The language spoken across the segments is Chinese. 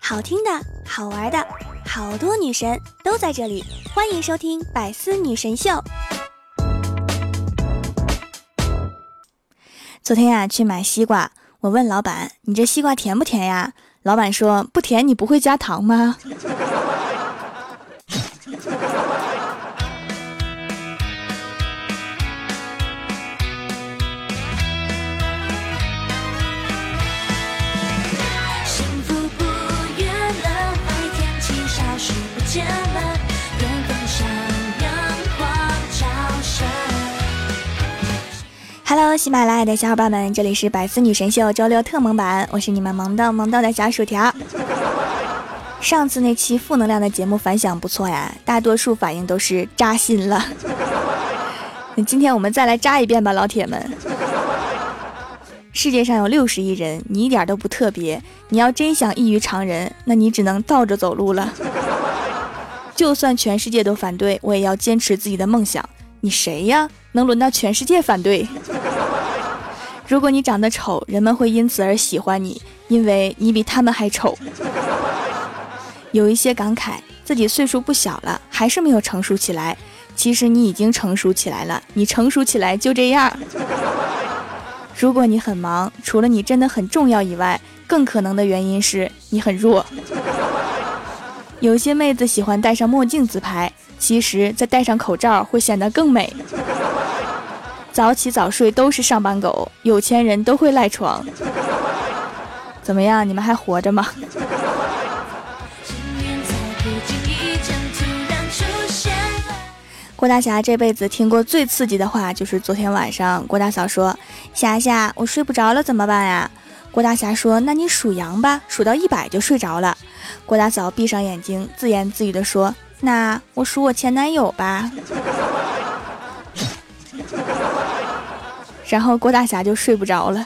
好听的，好玩的，好多女神都在这里，欢迎收听《百思女神秀》。昨天呀，去买西瓜，我问老板：“你这西瓜甜不甜呀？”老板说：“不甜，你不会加糖吗？”Hello，喜马拉雅的小伙伴们，这里是百思女神秀周六特萌版，我是你们萌豆萌到的小薯条。上次那期负能量的节目反响不错呀，大多数反应都是扎心了。那今天我们再来扎一遍吧，老铁们。世界上有六十亿人，你一点都不特别。你要真想异于常人，那你只能倒着走路了。就算全世界都反对，我也要坚持自己的梦想。你谁呀？能轮到全世界反对？如果你长得丑，人们会因此而喜欢你，因为你比他们还丑。有一些感慨，自己岁数不小了，还是没有成熟起来。其实你已经成熟起来了，你成熟起来就这样。如果你很忙，除了你真的很重要以外，更可能的原因是你很弱。有些妹子喜欢戴上墨镜自拍。其实，再戴上口罩会显得更美。早起早睡都是上班狗，有钱人都会赖床。怎么样，你们还活着吗？郭大侠这辈子听过最刺激的话，就是昨天晚上郭大嫂说：“霞霞，我睡不着了，怎么办呀？”郭大侠说：“那你数羊吧，数到一百就睡着了。”郭大嫂闭上眼睛，自言自语地说。那我数我前男友吧，然后郭大侠就睡不着了。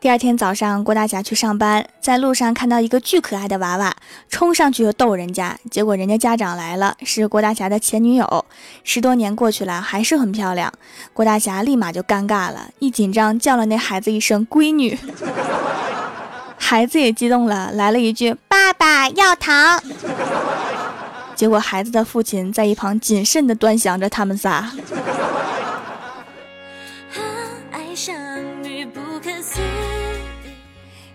第二天早上，郭大侠去上班，在路上看到一个巨可爱的娃娃，冲上去就逗人家，结果人家家长来了，是郭大侠的前女友。十多年过去了，还是很漂亮，郭大侠立马就尴尬了，一紧张叫了那孩子一声“闺女”。孩子也激动了，来了一句：“爸爸要糖。”结果孩子的父亲在一旁谨慎的端详着他们仨。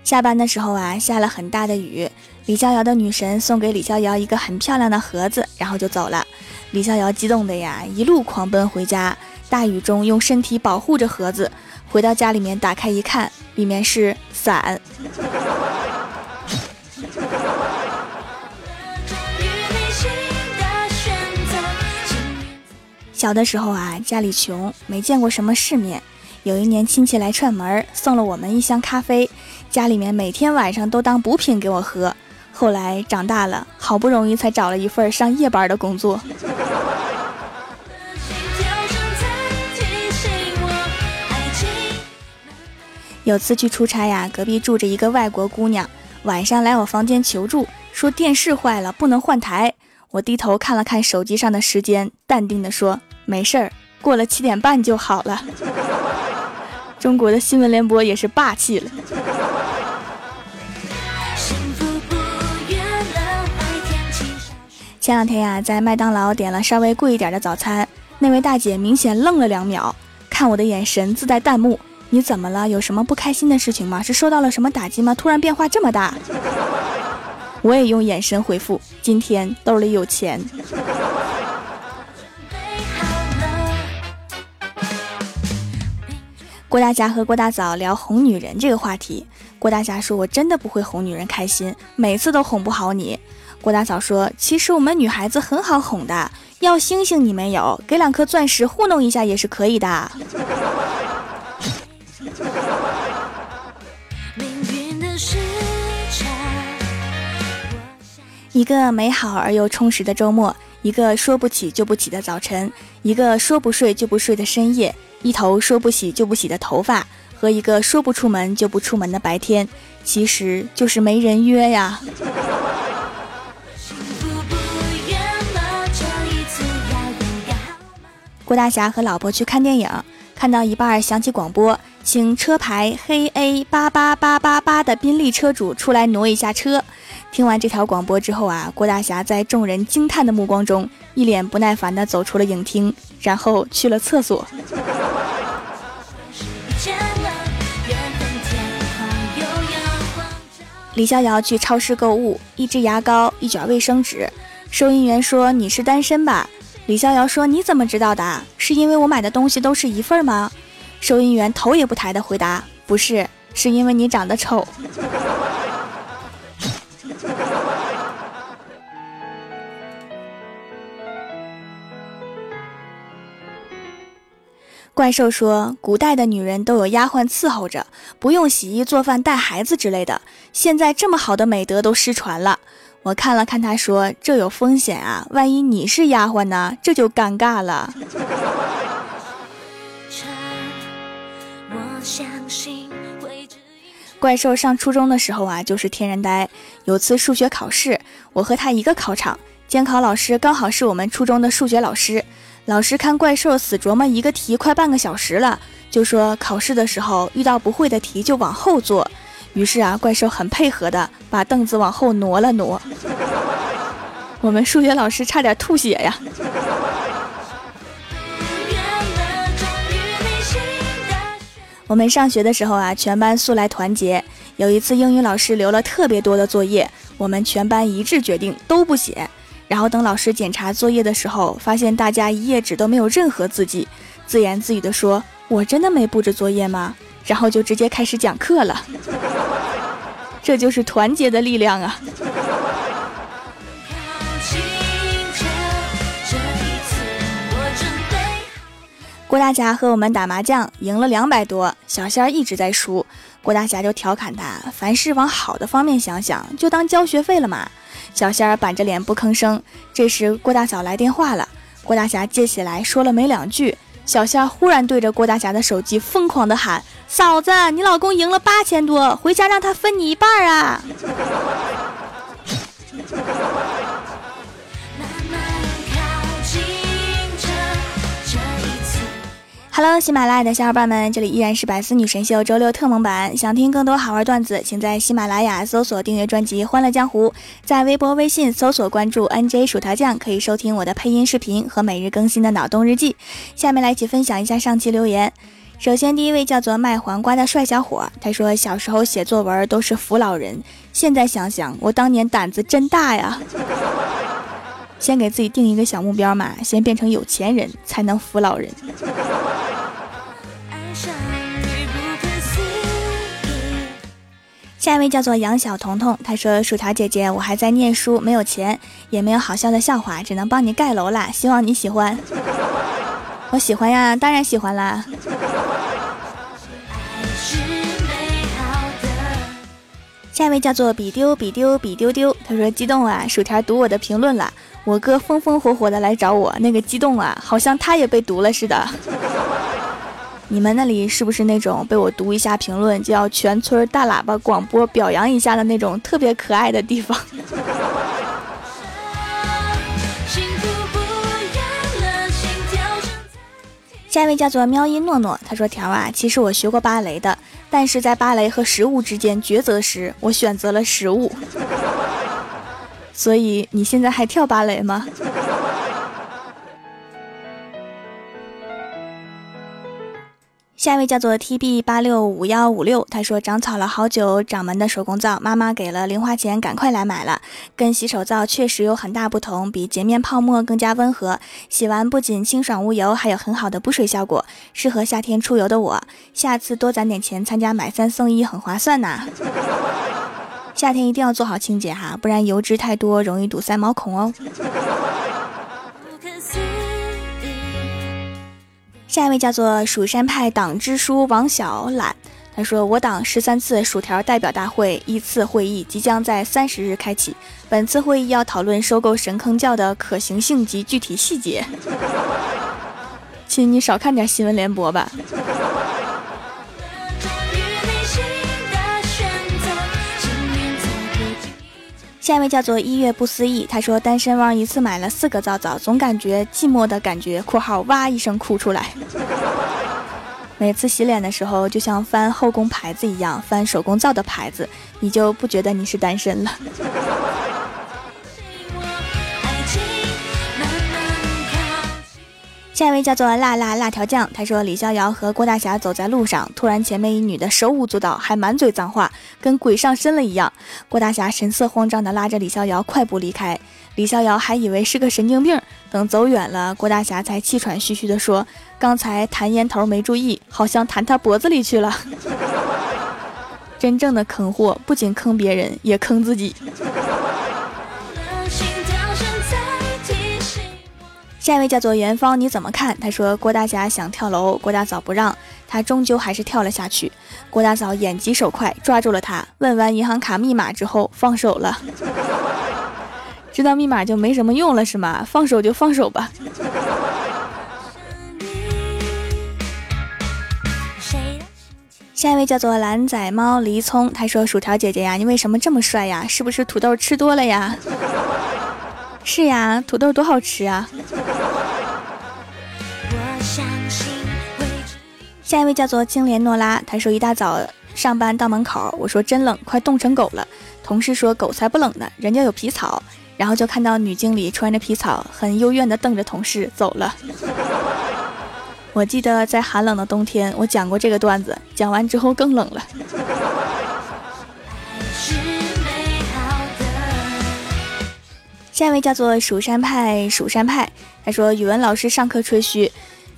下班的时候啊，下了很大的雨，李逍遥的女神送给李逍遥一个很漂亮的盒子，然后就走了。李逍遥激动的呀，一路狂奔回家，大雨中用身体保护着盒子。回到家里面，打开一看，里面是伞。小的时候啊，家里穷，没见过什么世面。有一年亲戚来串门，送了我们一箱咖啡，家里面每天晚上都当补品给我喝。后来长大了，好不容易才找了一份上夜班的工作。有次去出差呀，隔壁住着一个外国姑娘，晚上来我房间求助，说电视坏了，不能换台。我低头看了看手机上的时间，淡定地说：“没事儿，过了七点半就好了。”中国的新闻联播也是霸气了。前两天呀，在麦当劳点了稍微贵一点的早餐，那位大姐明显愣了两秒，看我的眼神自带弹幕。你怎么了？有什么不开心的事情吗？是受到了什么打击吗？突然变化这么大，我也用眼神回复：今天兜里有钱。郭大侠和郭大嫂聊哄女人这个话题，郭大侠说：“我真的不会哄女人开心，每次都哄不好你。”郭大嫂说：“其实我们女孩子很好哄的，要星星你没有，给两颗钻石糊弄一下也是可以的。”一个美好而又充实的周末，一个说不起就不起的早晨，一个说不睡就不睡的深夜，一头说不洗就不洗的头发，和一个说不出门就不出门的白天，其实就是没人约呀。郭大侠和老婆去看电影，看到一半响起广播，请车牌黑 A 八八八八八的宾利车主出来挪一下车。听完这条广播之后啊，郭大侠在众人惊叹的目光中，一脸不耐烦地走出了影厅，然后去了厕所。李逍遥去超市购物，一支牙膏，一卷卫生纸。收银员说：“你是单身吧？”李逍遥说：“你怎么知道的？是因为我买的东西都是一份吗？”收银员头也不抬的回答：“不是，是因为你长得丑。”怪兽说：“古代的女人都有丫鬟伺候着，不用洗衣做饭带孩子之类的。现在这么好的美德都失传了。”我看了看他，说：“这有风险啊，万一你是丫鬟呢？这就尴尬了。”怪兽上初中的时候啊，就是天然呆。有次数学考试，我和他一个考场，监考老师刚好是我们初中的数学老师。老师看怪兽死琢磨一个题快半个小时了，就说考试的时候遇到不会的题就往后坐。于是啊，怪兽很配合的把凳子往后挪了挪。我们数学老师差点吐血呀。我们上学的时候啊，全班素来团结。有一次英语老师留了特别多的作业，我们全班一致决定都不写。然后等老师检查作业的时候，发现大家一页纸都没有任何字迹，自言自语地说：“我真的没布置作业吗？”然后就直接开始讲课了。这就是团结的力量啊！郭大侠和我们打麻将，赢了两百多，小仙儿一直在输，郭大侠就调侃他：“凡事往好的方面想想，就当交学费了嘛。”小仙儿板着脸不吭声。这时，郭大嫂来电话了。郭大侠接起来，说了没两句，小仙儿忽然对着郭大侠的手机疯狂的喊：“嫂子，你老公赢了八千多，回家让他分你一半啊！” Hello，喜马拉雅的小伙伴们，这里依然是百思女神秀周六特蒙版。想听更多好玩段子，请在喜马拉雅搜索订阅专辑《欢乐江湖》，在微博、微信搜索关注 NJ 薯条酱，可以收听我的配音视频和每日更新的脑洞日记。下面来一起分享一下上期留言。首先，第一位叫做卖黄瓜的帅小伙，他说小时候写作文都是扶老人，现在想想，我当年胆子真大呀。先给自己定一个小目标嘛，先变成有钱人才能扶老人。下一位叫做杨小彤彤，他说：“薯条姐姐，我还在念书，没有钱，也没有好笑的笑话，只能帮你盖楼啦，希望你喜欢。”我喜欢呀，当然喜欢啦。下一位叫做比丢比丢比丢丢，他说：“激动啊，薯条读我的评论了，我哥风风火火的来找我，那个激动啊，好像他也被读了似的。” 你们那里是不是那种被我读一下评论就要全村大喇叭广播表扬一下的那种特别可爱的地方？下一位叫做喵音诺诺，他说：“条啊，其实我学过芭蕾的，但是在芭蕾和食物之间抉择时，我选择了食物。所以你现在还跳芭蕾吗？”下一位叫做 T B 八六五幺五六，他说长草了好久，掌门的手工皂，妈妈给了零花钱，赶快来买了。跟洗手皂确实有很大不同，比洁面泡沫更加温和，洗完不仅清爽无油，还有很好的补水效果，适合夏天出游的我。下次多攒点钱参加买三送一，很划算呐。夏天一定要做好清洁哈，不然油脂太多容易堵塞毛孔哦。下一位叫做蜀山派党支书王小懒，他说：“我党十三次薯条代表大会一次会议即将在三十日开启，本次会议要讨论收购神坑教的可行性及具体细节。”亲，你少看点新闻联播吧。下一位叫做一月不思议，他说单身汪一次买了四个皂皂，总感觉寂寞的感觉。（括号哇一声哭出来。）每次洗脸的时候，就像翻后宫牌子一样，翻手工皂的牌子，你就不觉得你是单身了。下一位叫做辣辣辣条酱，他说李逍遥和郭大侠走在路上，突然前面一女的手舞足蹈，还满嘴脏话，跟鬼上身了一样。郭大侠神色慌张地拉着李逍遥快步离开，李逍遥还以为是个神经病。等走远了，郭大侠才气喘吁吁地说：“刚才弹烟头没注意，好像弹他脖子里去了。”真正的坑货，不仅坑别人，也坑自己。下一位叫做元芳，你怎么看？他说郭大侠想跳楼，郭大嫂不让他，终究还是跳了下去。郭大嫂眼疾手快，抓住了他，问完银行卡密码之后放手了。知道密码就没什么用了是吗？放手就放手吧。下一位叫做蓝仔猫黎聪，他说薯条姐姐呀，你为什么这么帅呀？是不是土豆吃多了呀？是呀，土豆多好吃啊！下一位叫做青莲诺拉，他说一大早上班到门口，我说真冷，快冻成狗了。同事说狗才不冷呢，人家有皮草。然后就看到女经理穿着皮草，很幽怨地瞪着同事走了。我记得在寒冷的冬天，我讲过这个段子，讲完之后更冷了。下一位叫做蜀山派，蜀山派，他说语文老师上课吹嘘，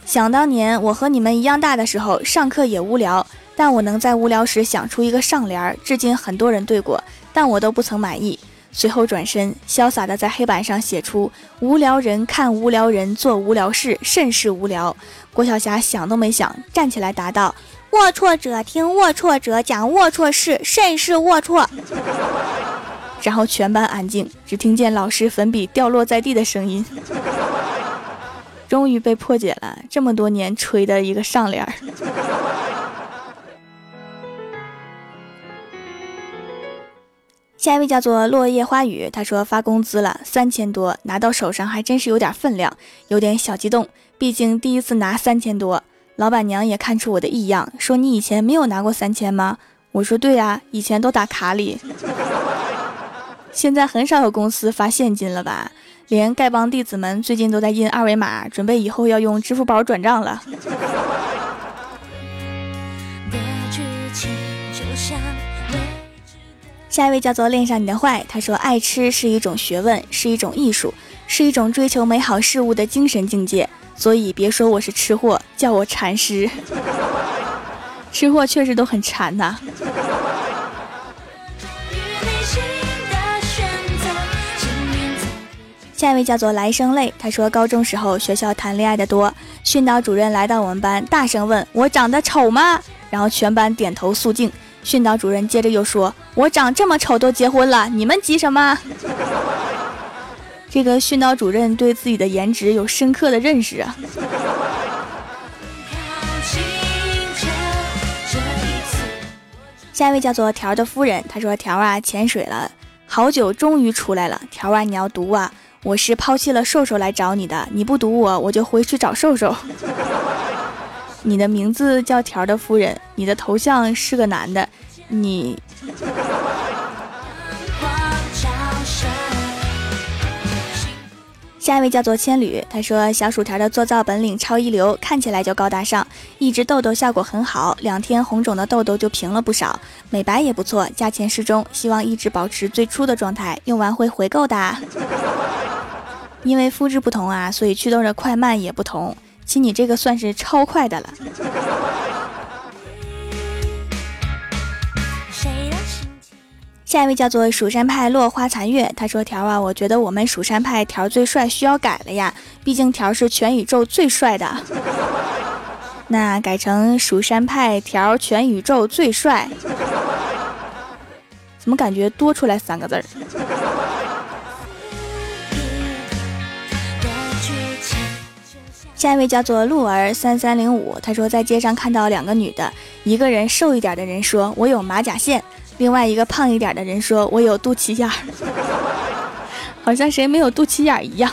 想当年我和你们一样大的时候，上课也无聊，但我能在无聊时想出一个上联，至今很多人对过，但我都不曾满意。随后转身，潇洒地在黑板上写出“无聊人看无聊人做无聊事，甚是无聊。”郭晓霞想都没想，站起来答道：“龌龊者听龌龊者讲龌龊事，甚是龌龊。”然后全班安静，只听见老师粉笔掉落在地的声音。终于被破解了，这么多年吹的一个上联儿。下一位叫做落叶花雨，他说发工资了三千多，拿到手上还真是有点分量，有点小激动，毕竟第一次拿三千多。老板娘也看出我的异样，说你以前没有拿过三千吗？我说对呀，以前都打卡里。现在很少有公司发现金了吧？连丐帮弟子们最近都在印二维码，准备以后要用支付宝转账了。下一位叫做恋上你的坏，他说爱吃是一种学问，是一种艺术，是一种追求美好事物的精神境界。所以别说我是吃货，叫我禅师。吃货确实都很馋呐。下一位叫做来生泪，他说高中时候学校谈恋爱的多，训导主任来到我们班，大声问我长得丑吗？然后全班点头肃静。训导主任接着又说：“我长这么丑都结婚了，你们急什么？” 这个训导主任对自己的颜值有深刻的认识啊。下一位叫做条的夫人，她说：“条啊，潜水了好久，终于出来了。条啊，你要读啊。”我是抛弃了瘦瘦来找你的，你不读我，我就回去找瘦瘦。你的名字叫条的夫人，你的头像是个男的，你。下一位叫做千缕，他说小薯条的做皂本领超一流，看起来就高大上，一直痘痘效果很好，两天红肿的痘痘就平了不少，美白也不错，价钱适中，希望一直保持最初的状态，用完会回购的。因为肤质不同啊，所以祛痘的快慢也不同。亲，你这个算是超快的了。下一位叫做蜀山派落花残月，他说：“条啊，我觉得我们蜀山派条最帅，需要改了呀。毕竟条是全宇宙最帅的。那改成蜀山派条全宇宙最帅，怎么感觉多出来三个字儿？”下一位叫做鹿儿三三零五，他说在街上看到两个女的，一个人瘦一点的人说我有马甲线，另外一个胖一点的人说我有肚脐眼儿，好像谁没有肚脐眼儿一样。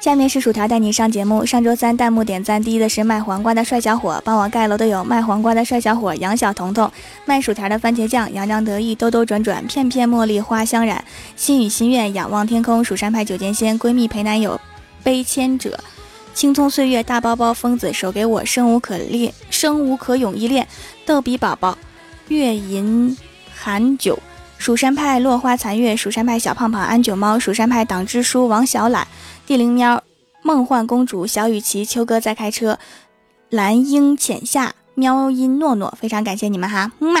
下面是薯条带你上节目。上周三弹幕点赞第一的是卖黄瓜的帅小伙，帮我盖楼的有卖黄瓜的帅小伙、杨小彤彤、卖薯条的番茄酱、洋洋得意、兜兜转转、片片茉莉花香染、心语心愿、仰望天空、蜀山派九剑仙、闺蜜陪男友、悲牵者、青葱岁月、大包包、疯子手给我生无可恋，生无可勇依恋、逗比宝宝、月吟寒酒、蜀山派落花残月、蜀山派小胖胖、安九猫、蜀山派党支书王小懒。地灵喵、梦幻公主、小雨琪、秋哥在开车、蓝鹰浅夏、喵音诺诺，非常感谢你们哈，么么。